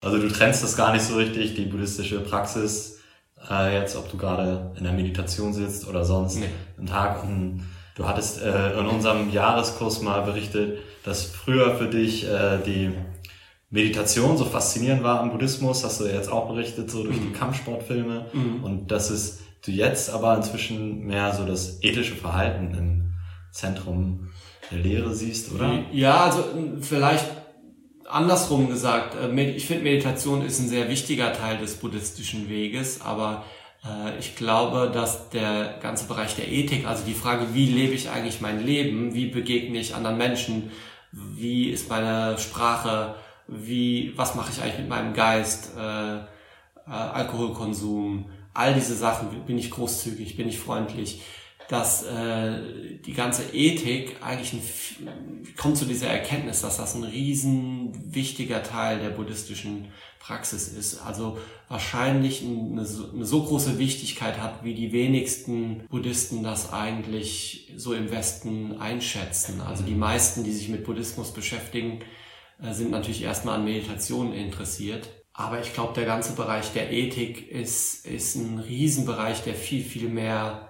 Also du trennst das gar nicht so richtig, die buddhistische Praxis, äh, jetzt ob du gerade in der Meditation sitzt oder sonst nee. einen Tag. Und du hattest äh, in unserem Jahreskurs mal berichtet, dass früher für dich äh, die Meditation so faszinierend war am Buddhismus, hast du jetzt auch berichtet, so durch die mhm. Kampfsportfilme. Mhm. Und dass es du jetzt aber inzwischen mehr so das ethische Verhalten im Zentrum der Lehre siehst, oder? Ja, also vielleicht andersrum gesagt, äh, ich finde Meditation ist ein sehr wichtiger Teil des buddhistischen Weges, aber äh, ich glaube, dass der ganze Bereich der Ethik, also die Frage, wie lebe ich eigentlich mein Leben, wie begegne ich anderen Menschen, wie ist meine Sprache, wie, was mache ich eigentlich mit meinem Geist, äh, Alkoholkonsum, all diese Sachen, bin ich großzügig, bin ich freundlich, dass äh, die ganze Ethik eigentlich ein, kommt zu dieser Erkenntnis, dass das ein riesen wichtiger Teil der buddhistischen Praxis ist. Also wahrscheinlich eine, eine so große Wichtigkeit hat, wie die wenigsten Buddhisten das eigentlich so im Westen einschätzen. Also die meisten, die sich mit Buddhismus beschäftigen, äh, sind natürlich erstmal an Meditation interessiert. Aber ich glaube, der ganze Bereich der Ethik ist, ist ein Riesenbereich, der viel, viel mehr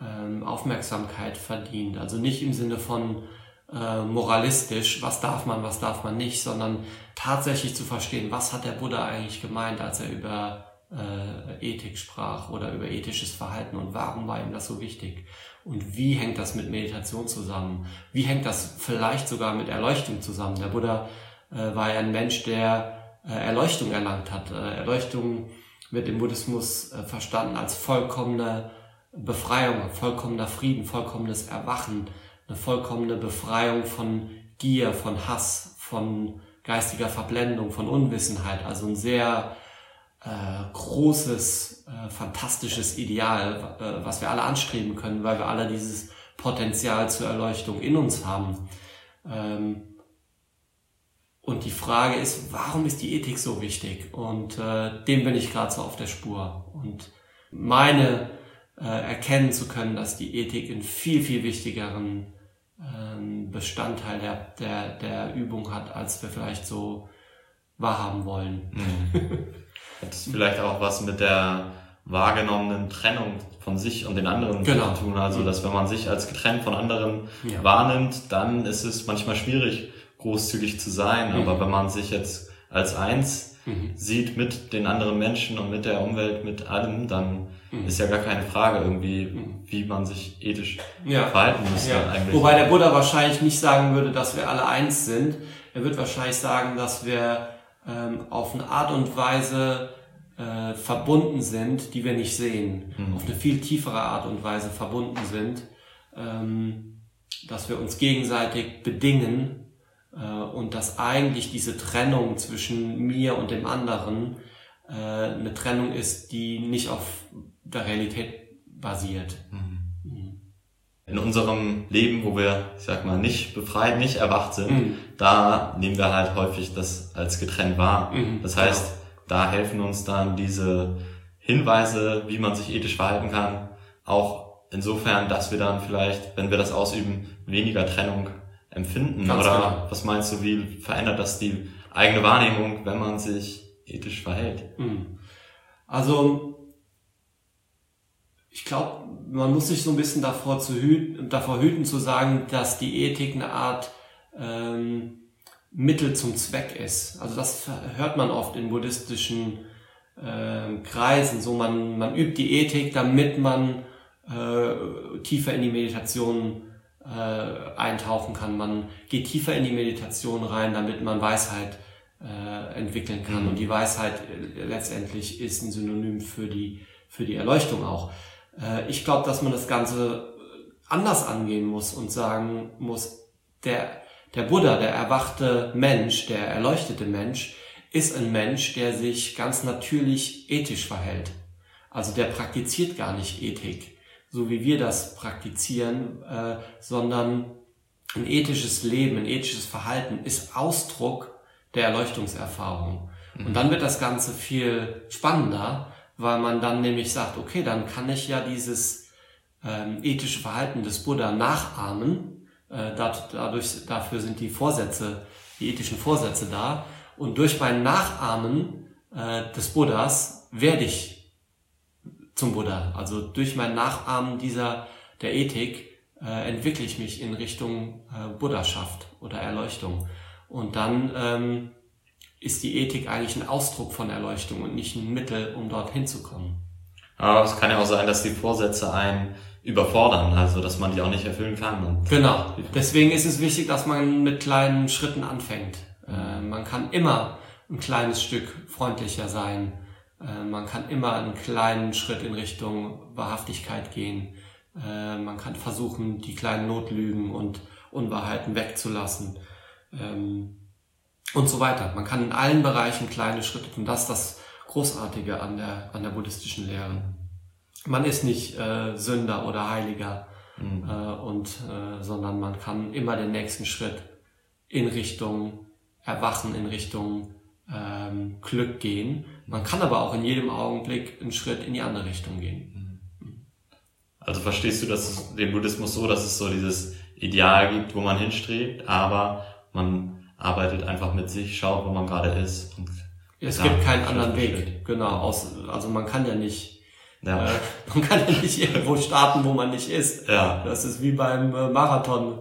ähm, Aufmerksamkeit verdient. Also nicht im Sinne von äh, moralistisch, was darf man, was darf man nicht, sondern tatsächlich zu verstehen, was hat der Buddha eigentlich gemeint, als er über äh, Ethik sprach oder über ethisches Verhalten und warum war ihm das so wichtig? Und wie hängt das mit Meditation zusammen? Wie hängt das vielleicht sogar mit Erleuchtung zusammen? Der Buddha äh, war ja ein Mensch, der äh, Erleuchtung erlangt hat. Äh, Erleuchtung wird im Buddhismus äh, verstanden als vollkommene Befreiung, vollkommener Frieden, vollkommenes Erwachen, eine vollkommene Befreiung von Gier, von Hass, von geistiger Verblendung, von Unwissenheit. Also ein sehr äh, großes, äh, fantastisches Ideal, äh, was wir alle anstreben können, weil wir alle dieses Potenzial zur Erleuchtung in uns haben. Ähm, und die Frage ist, warum ist die Ethik so wichtig? Und äh, dem bin ich gerade so auf der Spur. Und meine äh, erkennen zu können, dass die Ethik einen viel, viel wichtigeren ähm, Bestandteil der, der, der Übung hat, als wir vielleicht so wahrhaben wollen. Mhm. Hat es vielleicht auch was mit der wahrgenommenen Trennung von sich und den anderen genau. zu tun? Also, mhm. dass wenn man sich als getrennt von anderen ja. wahrnimmt, dann ist es manchmal schwierig, großzügig zu sein. Mhm. Aber wenn man sich jetzt als eins mhm. sieht mit den anderen Menschen und mit der Umwelt, mit allem, dann mhm. ist ja gar keine Frage irgendwie, mhm. wie man sich ethisch ja. verhalten müsste ja. eigentlich. Wobei der Buddha wahrscheinlich nicht sagen würde, dass wir alle eins sind. Er wird wahrscheinlich sagen, dass wir ähm, auf eine Art und Weise äh, verbunden sind, die wir nicht sehen. Mhm. Auf eine viel tiefere Art und Weise verbunden sind. Ähm, dass wir uns gegenseitig bedingen und dass eigentlich diese Trennung zwischen mir und dem anderen äh, eine Trennung ist, die nicht auf der Realität basiert. Mhm. Mhm. In unserem Leben, wo wir, ich sag mal, nicht befreit, nicht erwacht sind, mhm. da nehmen wir halt häufig das als getrennt wahr. Mhm. Das heißt, ja. da helfen uns dann diese Hinweise, wie man sich ethisch verhalten kann, auch insofern, dass wir dann vielleicht, wenn wir das ausüben, weniger Trennung empfinden? Ganz Oder genau. was meinst du, wie verändert das die eigene Wahrnehmung, wenn man sich ethisch verhält? Hm. Also, ich glaube, man muss sich so ein bisschen davor, zu hüten, davor hüten zu sagen, dass die Ethik eine Art ähm, Mittel zum Zweck ist. Also das hört man oft in buddhistischen äh, Kreisen. So man, man übt die Ethik, damit man äh, tiefer in die Meditation äh, eintauchen kann. Man geht tiefer in die Meditation rein, damit man Weisheit äh, entwickeln kann. Mhm. Und die Weisheit äh, letztendlich ist ein Synonym für die, für die Erleuchtung auch. Äh, ich glaube, dass man das Ganze anders angehen muss und sagen muss, der, der Buddha, der erwachte Mensch, der erleuchtete Mensch, ist ein Mensch, der sich ganz natürlich ethisch verhält. Also der praktiziert gar nicht Ethik so wie wir das praktizieren, äh, sondern ein ethisches Leben, ein ethisches Verhalten ist Ausdruck der Erleuchtungserfahrung. Mhm. Und dann wird das Ganze viel spannender, weil man dann nämlich sagt, okay, dann kann ich ja dieses ähm, ethische Verhalten des Buddha nachahmen. Äh, dadurch, dafür sind die Vorsätze, die ethischen Vorsätze da. Und durch mein Nachahmen äh, des Buddhas werde ich zum Buddha. Also durch mein Nachahmen dieser der Ethik äh, entwickle ich mich in Richtung äh, Buddhaschaft oder Erleuchtung. Und dann ähm, ist die Ethik eigentlich ein Ausdruck von Erleuchtung und nicht ein Mittel, um dorthin zu kommen. Aber es kann ja auch sein, dass die Vorsätze einen überfordern, also dass man die auch nicht erfüllen kann. genau. Deswegen ist es wichtig, dass man mit kleinen Schritten anfängt. Äh, man kann immer ein kleines Stück freundlicher sein. Äh, man kann immer einen kleinen Schritt in Richtung Wahrhaftigkeit gehen. Äh, man kann versuchen, die kleinen Notlügen und Unwahrheiten wegzulassen. Ähm, und so weiter. Man kann in allen Bereichen kleine Schritte tun. Das ist das Großartige an der, an der buddhistischen Lehre. Man ist nicht äh, Sünder oder Heiliger, mhm. äh, und, äh, sondern man kann immer den nächsten Schritt in Richtung Erwachen, in Richtung ähm, Glück gehen. Man kann aber auch in jedem Augenblick einen Schritt in die andere Richtung gehen. Mhm. Also verstehst du das, den Buddhismus so, dass es so dieses Ideal gibt, wo man hinstrebt, aber man arbeitet einfach mit sich, schaut, wo man gerade ist. es gibt keinen anderen Weg, genau. Aus, also man kann ja nicht, ja. Äh, man kann ja nicht irgendwo starten, wo man nicht ist. Ja. Das ist wie beim äh, Marathon.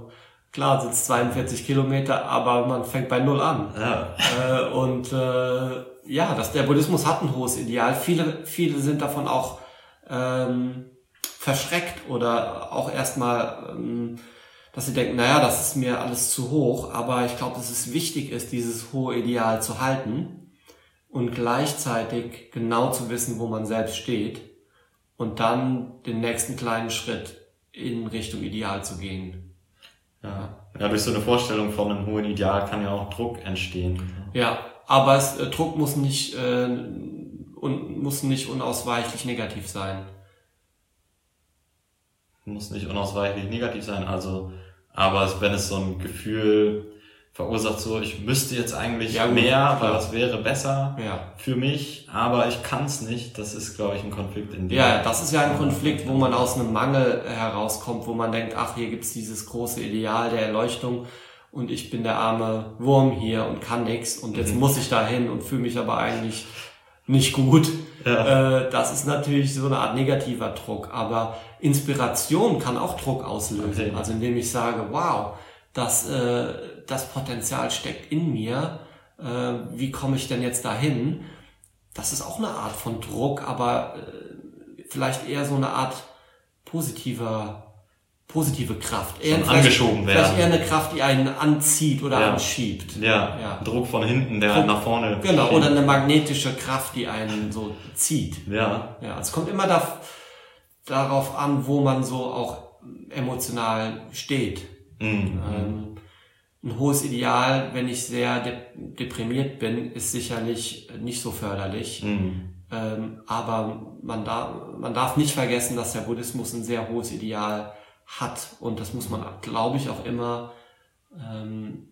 Klar, sind es 42 Kilometer, aber man fängt bei Null an. Ja. Äh, und äh, ja, das, der Buddhismus hat ein hohes Ideal. Viele, viele sind davon auch ähm, verschreckt oder auch erstmal ähm, dass sie denken, naja, das ist mir alles zu hoch, aber ich glaube, dass es wichtig ist, dieses hohe Ideal zu halten und gleichzeitig genau zu wissen, wo man selbst steht und dann den nächsten kleinen Schritt in Richtung Ideal zu gehen. Ja, ja durch so eine Vorstellung von einem hohen Ideal kann ja auch Druck entstehen. Ja, aber es, äh, Druck muss nicht, äh, un, muss nicht unausweichlich negativ sein. Muss nicht unausweichlich negativ sein, also aber wenn es so ein Gefühl verursacht, so ich müsste jetzt eigentlich ja, mehr, weil das wäre besser ja. für mich, aber ich kann es nicht, das ist, glaube ich, ein Konflikt in dem. Ja, das ist ja ein Konflikt, wo man aus einem Mangel herauskommt, wo man denkt, ach, hier gibt's dieses große Ideal der Erleuchtung und ich bin der arme Wurm hier und kann nix und jetzt mhm. muss ich da hin und fühle mich aber eigentlich nicht gut. Ja. Äh, das ist natürlich so eine Art negativer Druck, aber Inspiration kann auch Druck auslösen. Okay. Also indem ich sage, wow, das, äh, das Potenzial steckt in mir, äh, wie komme ich denn jetzt dahin? Das ist auch eine Art von Druck, aber äh, vielleicht eher so eine Art positiver positive Kraft. Eher angeschoben werden. Vielleicht eher eine Kraft, die einen anzieht oder ja. anschiebt. Ja. ja. Druck von hinten, der Druck, nach vorne. Genau, schiebt. oder eine magnetische Kraft, die einen so zieht. Ja. Ja, es kommt immer da, darauf an, wo man so auch emotional steht. Mhm. Ähm, ein hohes Ideal, wenn ich sehr de deprimiert bin, ist sicherlich nicht so förderlich. Mhm. Ähm, aber man darf, man darf nicht vergessen, dass der Buddhismus ein sehr hohes Ideal hat. Und das muss man, glaube ich, auch immer, ähm,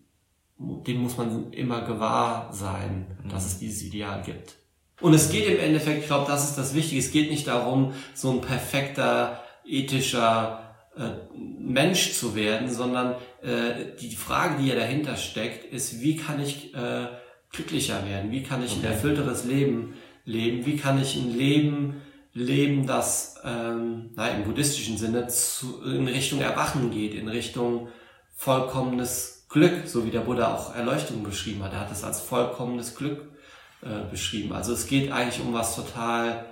dem muss man immer gewahr sein, dass es dieses Ideal gibt. Und es geht im Endeffekt, ich glaube, das ist das Wichtige, es geht nicht darum, so ein perfekter, ethischer äh, Mensch zu werden, sondern äh, die Frage, die ja dahinter steckt, ist, wie kann ich äh, glücklicher werden? Wie kann ich okay. ein erfüllteres Leben leben? Wie kann ich ein Leben leben, das ähm, na, im buddhistischen Sinne zu, in Richtung Erwachen geht, in Richtung vollkommenes Glück, so wie der Buddha auch Erleuchtung beschrieben hat. Er hat es als vollkommenes Glück äh, beschrieben. Also es geht eigentlich um was total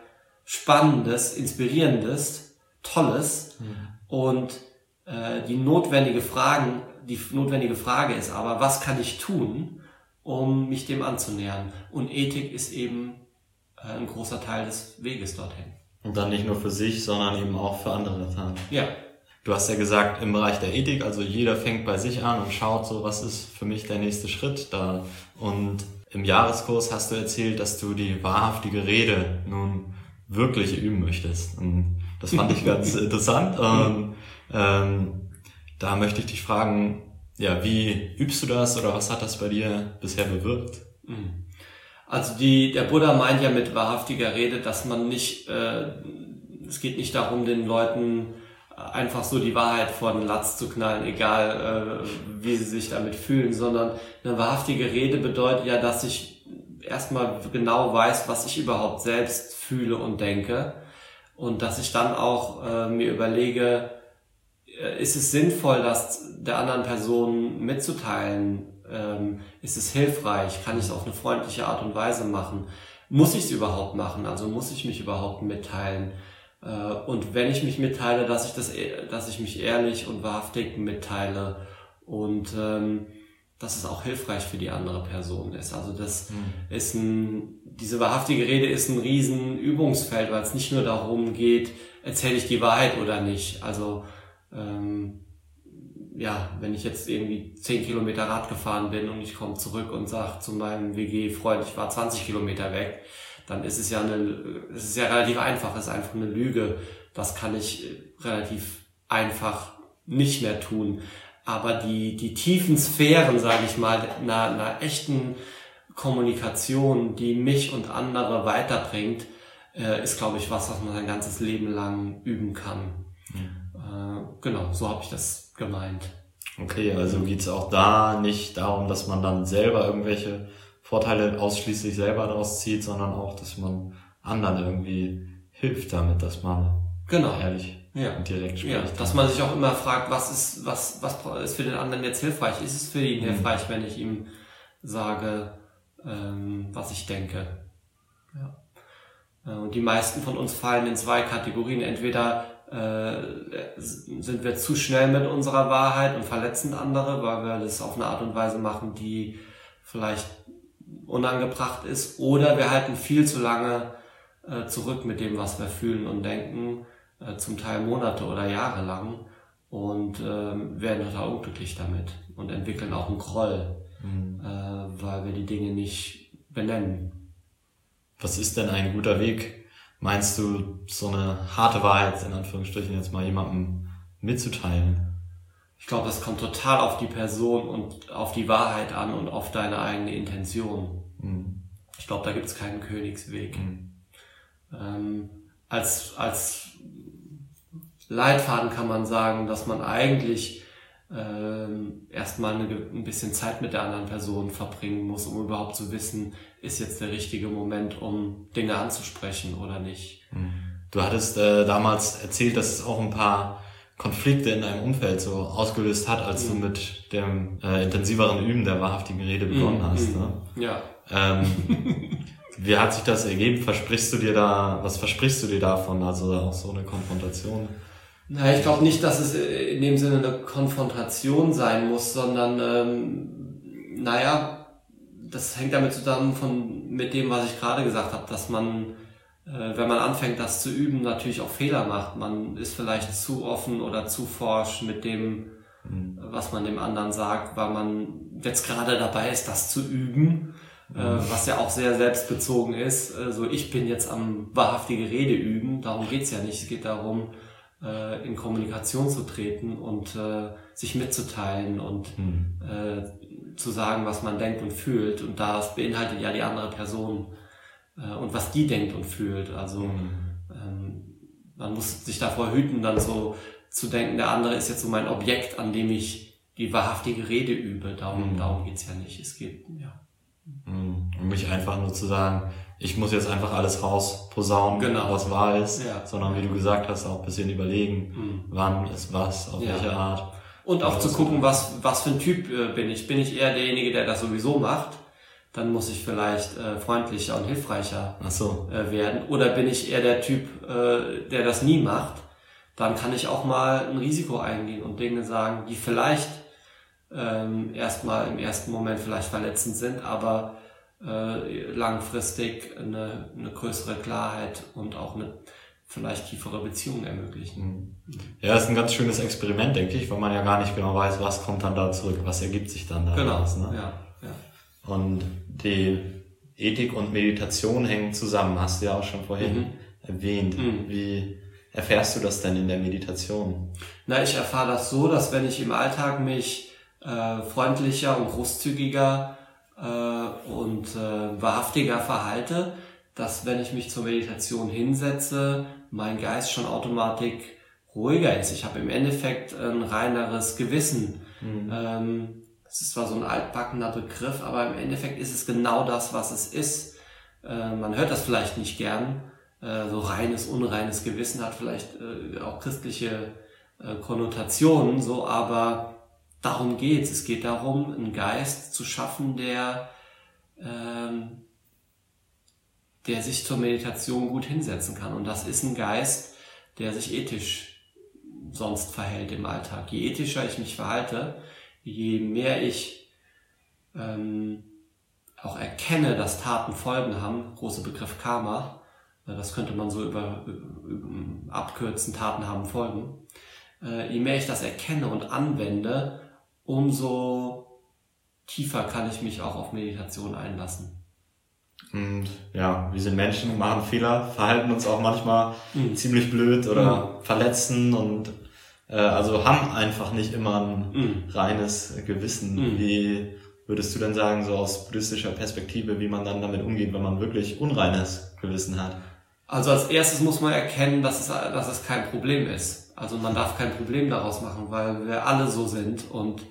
Spannendes, Inspirierendes, Tolles. Mhm. Und äh, die notwendige Fragen, die notwendige Frage ist aber, was kann ich tun, um mich dem anzunähern? Und Ethik ist eben äh, ein großer Teil des Weges dorthin. Und dann nicht nur für sich, sondern eben auch für andere Taten. Ja. Du hast ja gesagt, im Bereich der Ethik, also jeder fängt bei sich an und schaut so, was ist für mich der nächste Schritt da. Und im Jahreskurs hast du erzählt, dass du die wahrhaftige Rede nun wirklich üben möchtest. Und das fand ich ganz interessant. Und, ähm, da möchte ich dich fragen, ja, wie übst du das oder was hat das bei dir bisher bewirkt? Mhm. Also die, der Buddha meint ja mit wahrhaftiger Rede, dass man nicht, äh, es geht nicht darum, den Leuten einfach so die Wahrheit vor den Latz zu knallen, egal äh, wie sie sich damit fühlen, sondern eine wahrhaftige Rede bedeutet ja, dass ich erstmal genau weiß, was ich überhaupt selbst fühle und denke und dass ich dann auch äh, mir überlege, äh, ist es sinnvoll, das der anderen Person mitzuteilen? Ähm, ist es hilfreich? Kann ich es auf eine freundliche Art und Weise machen? Muss ich es überhaupt machen? Also muss ich mich überhaupt mitteilen? Äh, und wenn ich mich mitteile, dass ich das, e, dass ich mich ehrlich und wahrhaftig mitteile und ähm, dass es auch hilfreich für die andere Person ist. Also das mhm. ist ein, diese wahrhaftige Rede ist ein riesen Übungsfeld, weil es nicht nur darum geht, erzähle ich die Wahrheit oder nicht. Also ähm, ja, wenn ich jetzt irgendwie zehn Kilometer Rad gefahren bin und ich komme zurück und sage zu meinem WG-Freund, ich war 20 Kilometer weg, dann ist es ja eine, es ist ja relativ einfach, es ist einfach eine Lüge. Das kann ich relativ einfach nicht mehr tun. Aber die, die tiefen Sphären, sage ich mal, einer, einer echten Kommunikation, die mich und andere weiterbringt, äh, ist, glaube ich, was, was man sein ganzes Leben lang üben kann. Mhm. Äh, genau, so habe ich das gemeint. Okay, also geht's auch da nicht darum, dass man dann selber irgendwelche Vorteile ausschließlich selber daraus zieht, sondern auch, dass man anderen irgendwie hilft damit, dass man genau. ehrlich ja. direkt spricht. Ja, dass man sich auch immer fragt, was ist, was, was ist für den anderen jetzt hilfreich? Ist es für ihn mhm. hilfreich, wenn ich ihm sage, ähm, was ich denke? Ja. Äh, und die meisten von uns fallen in zwei Kategorien. Entweder äh, sind wir zu schnell mit unserer Wahrheit und verletzen andere, weil wir das auf eine Art und Weise machen, die vielleicht unangebracht ist, oder wir halten viel zu lange äh, zurück mit dem, was wir fühlen und denken, äh, zum Teil Monate oder Jahre lang und äh, werden total unglücklich damit und entwickeln auch einen Groll, mhm. äh, weil wir die Dinge nicht benennen. Was ist denn ein guter Weg? Meinst du, so eine harte Wahrheit in Anführungsstrichen jetzt mal jemandem mitzuteilen? Ich glaube, das kommt total auf die Person und auf die Wahrheit an und auf deine eigene Intention. Mhm. Ich glaube, da gibt es keinen Königsweg. Mhm. Ähm, als, als Leitfaden kann man sagen, dass man eigentlich ähm, erstmal eine, ein bisschen Zeit mit der anderen Person verbringen muss, um überhaupt zu wissen, ist jetzt der richtige Moment, um Dinge anzusprechen oder nicht. Mhm. Du hattest äh, damals erzählt, dass es auch ein paar Konflikte in deinem Umfeld so ausgelöst hat, als mhm. du mit dem äh, intensiveren Üben der wahrhaftigen Rede begonnen mhm. hast. Ne? Ja. Ähm, wie hat sich das ergeben? Versprichst du dir da, was versprichst du dir davon? Also auch so eine Konfrontation? Na, ich glaube nicht, dass es in dem Sinne eine Konfrontation sein muss, sondern ähm, naja, das hängt damit zusammen von mit dem, was ich gerade gesagt habe, dass man äh, wenn man anfängt, das zu üben, natürlich auch Fehler macht. Man ist vielleicht zu offen oder zu forsch mit dem, mhm. was man dem anderen sagt, weil man jetzt gerade dabei ist, das zu üben, mhm. äh, was ja auch sehr selbstbezogen ist. Also ich bin jetzt am wahrhaftige Rede üben, darum geht's ja nicht. Es geht darum, äh, in Kommunikation zu treten und äh, sich mitzuteilen und mhm. äh, zu sagen, was man denkt und fühlt. Und das beinhaltet ja die andere Person äh, und was die denkt und fühlt. Also mhm. ähm, man muss sich davor hüten, dann so zu denken, der andere ist jetzt so mein Objekt, an dem ich die wahrhaftige Rede übe. Darum, mhm. darum geht's ja nicht. Es geht, ja. Mhm. Um mich einfach nur zu sagen, ich muss jetzt einfach alles rausposaunen, genau. was wahr ist, ja. sondern wie du gesagt hast, auch ein bisschen überlegen, mhm. wann ist was, auf ja. welche Art. Und auch zu gucken, was, was für ein Typ äh, bin ich. Bin ich eher derjenige, der das sowieso macht? dann muss ich vielleicht äh, freundlicher und hilfreicher so. äh, werden. Oder bin ich eher der Typ, äh, der das nie macht, dann kann ich auch mal ein Risiko eingehen und Dinge sagen, die vielleicht ähm, erstmal im ersten Moment vielleicht verletzend sind, aber äh, langfristig eine, eine größere Klarheit und auch eine vielleicht tiefere Beziehung ermöglichen. Mhm. Ja, ist ein ganz schönes Experiment, denke ich, weil man ja gar nicht genau weiß, was kommt dann da zurück, was ergibt sich dann da. Genau, ne? ja. Und die Ethik und Meditation hängen zusammen, hast du ja auch schon vorhin mhm. erwähnt. Mhm. Wie erfährst du das denn in der Meditation? Na, ich erfahre das so, dass wenn ich im Alltag mich äh, freundlicher und großzügiger äh, und äh, wahrhaftiger verhalte, dass wenn ich mich zur Meditation hinsetze, mein Geist schon automatisch ruhiger ist. Ich habe im Endeffekt ein reineres Gewissen. Mhm. Ähm, das ist zwar so ein altbackener Begriff, aber im Endeffekt ist es genau das, was es ist. Äh, man hört das vielleicht nicht gern. Äh, so reines, unreines Gewissen hat vielleicht äh, auch christliche äh, Konnotationen, so, aber darum geht's. Es geht darum, einen Geist zu schaffen, der, ähm, der sich zur Meditation gut hinsetzen kann. Und das ist ein Geist, der sich ethisch sonst verhält im Alltag. Je ethischer ich mich verhalte, je mehr ich ähm, auch erkenne, dass Taten Folgen haben, große Begriff Karma, das könnte man so über, über abkürzen, Taten haben Folgen. Äh, je mehr ich das erkenne und anwende, umso tiefer kann ich mich auch auf Meditation einlassen. Und ja, wir sind Menschen, machen Fehler, verhalten uns auch manchmal mhm. ziemlich blöd oder mhm. verletzen und äh, also haben einfach nicht immer ein mhm. reines Gewissen. Mhm. Wie würdest du denn sagen, so aus buddhistischer Perspektive, wie man dann damit umgeht, wenn man wirklich unreines Gewissen hat? Also als erstes muss man erkennen, dass es, dass es kein Problem ist. Also man darf kein Problem daraus machen, weil wir alle so sind und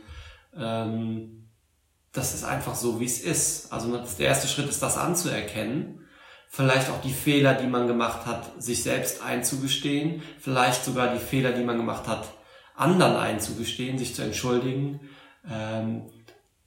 ähm, das ist einfach so, wie es ist. Also der erste Schritt ist, das anzuerkennen. Vielleicht auch die Fehler, die man gemacht hat, sich selbst einzugestehen. Vielleicht sogar die Fehler, die man gemacht hat, anderen einzugestehen, sich zu entschuldigen. Ähm,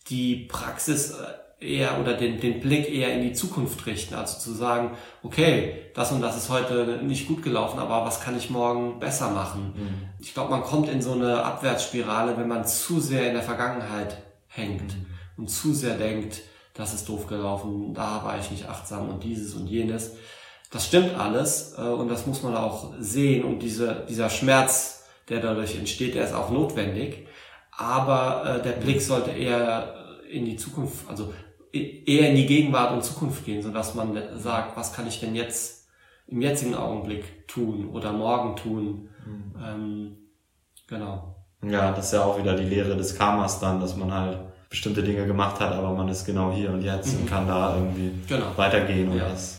die Praxis äh, eher oder den, den Blick eher in die Zukunft richten. Also zu sagen, okay, das und das ist heute nicht gut gelaufen, aber was kann ich morgen besser machen? Mhm. Ich glaube, man kommt in so eine Abwärtsspirale, wenn man zu sehr in der Vergangenheit hängt mhm. und zu sehr denkt, das ist doof gelaufen, da war ich nicht achtsam und dieses und jenes. Das stimmt alles äh, und das muss man auch sehen und diese, dieser Schmerz, der dadurch entsteht, der ist auch notwendig. Aber äh, der Blick sollte eher in die Zukunft, also eher in die Gegenwart und Zukunft gehen, so dass man sagt, was kann ich denn jetzt im jetzigen Augenblick tun oder morgen tun. Mhm. Ähm, genau. Ja, das ist ja auch wieder die Lehre des Karmas dann, dass man halt bestimmte Dinge gemacht hat, aber man ist genau hier und jetzt mhm. und kann da irgendwie genau. weitergehen und ja. das